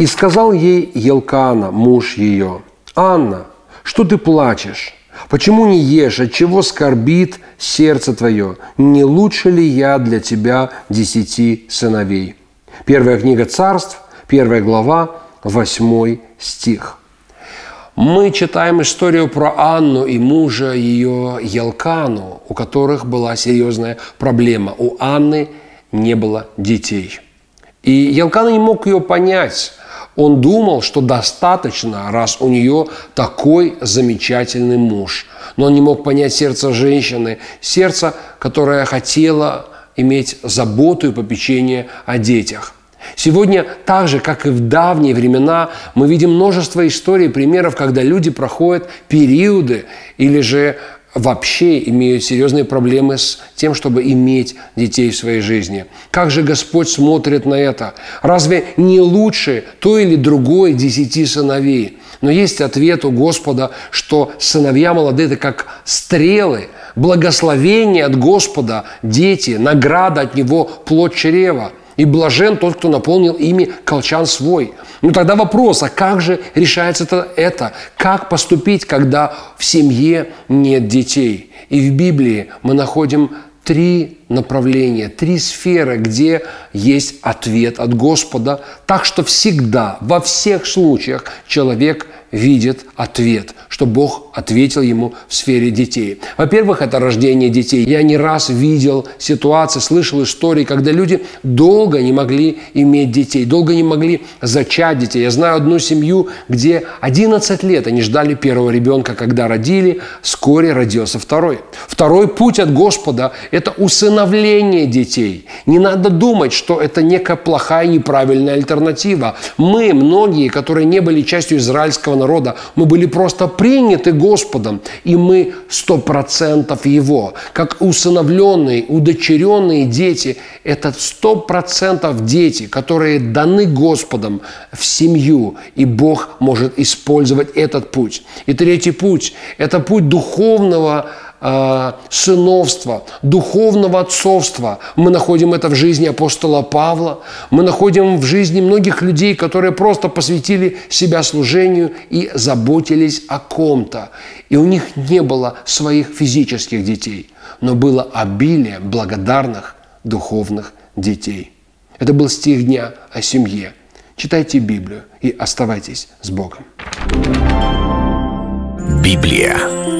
И сказал ей Елкана, муж ее, «Анна, что ты плачешь? Почему не ешь? От чего скорбит сердце твое? Не лучше ли я для тебя десяти сыновей?» Первая книга царств, первая глава, восьмой стих. Мы читаем историю про Анну и мужа ее Елкану, у которых была серьезная проблема. У Анны не было детей. И Елкана не мог ее понять. Он думал, что достаточно, раз у нее такой замечательный муж. Но он не мог понять сердце женщины, сердце, которое хотело иметь заботу и попечение о детях. Сегодня, так же, как и в давние времена, мы видим множество историй, примеров, когда люди проходят периоды или же вообще имеют серьезные проблемы с тем, чтобы иметь детей в своей жизни. Как же Господь смотрит на это? Разве не лучше то или другое десяти сыновей? Но есть ответ у Господа, что сыновья молодые – это как стрелы, благословение от Господа, дети, награда от Него, плод чрева – и блажен тот, кто наполнил ими колчан свой. Ну тогда вопрос, а как же решается это? это? Как поступить, когда в семье нет детей? И в Библии мы находим три направления, три сферы, где есть ответ от Господа. Так что всегда, во всех случаях человек видит ответ, что Бог ответил ему в сфере детей. Во-первых, это рождение детей. Я не раз видел ситуации, слышал истории, когда люди долго не могли иметь детей, долго не могли зачать детей. Я знаю одну семью, где 11 лет они ждали первого ребенка, когда родили, вскоре родился второй. Второй путь от Господа – это усыновление детей. Не надо думать, что это некая плохая, неправильная альтернатива. Мы, многие, которые не были частью израильского народа, мы были просто приняты Господом, и мы сто процентов Его. Как усыновленные, удочеренные дети – это сто процентов дети, которые даны Господом в семью, и Бог может использовать этот путь. И третий путь – это путь духовного сыновства, духовного отцовства. Мы находим это в жизни апостола Павла, мы находим в жизни многих людей, которые просто посвятили себя служению и заботились о ком-то. И у них не было своих физических детей, но было обилие благодарных духовных детей. Это был стих дня о семье. Читайте Библию и оставайтесь с Богом. Библия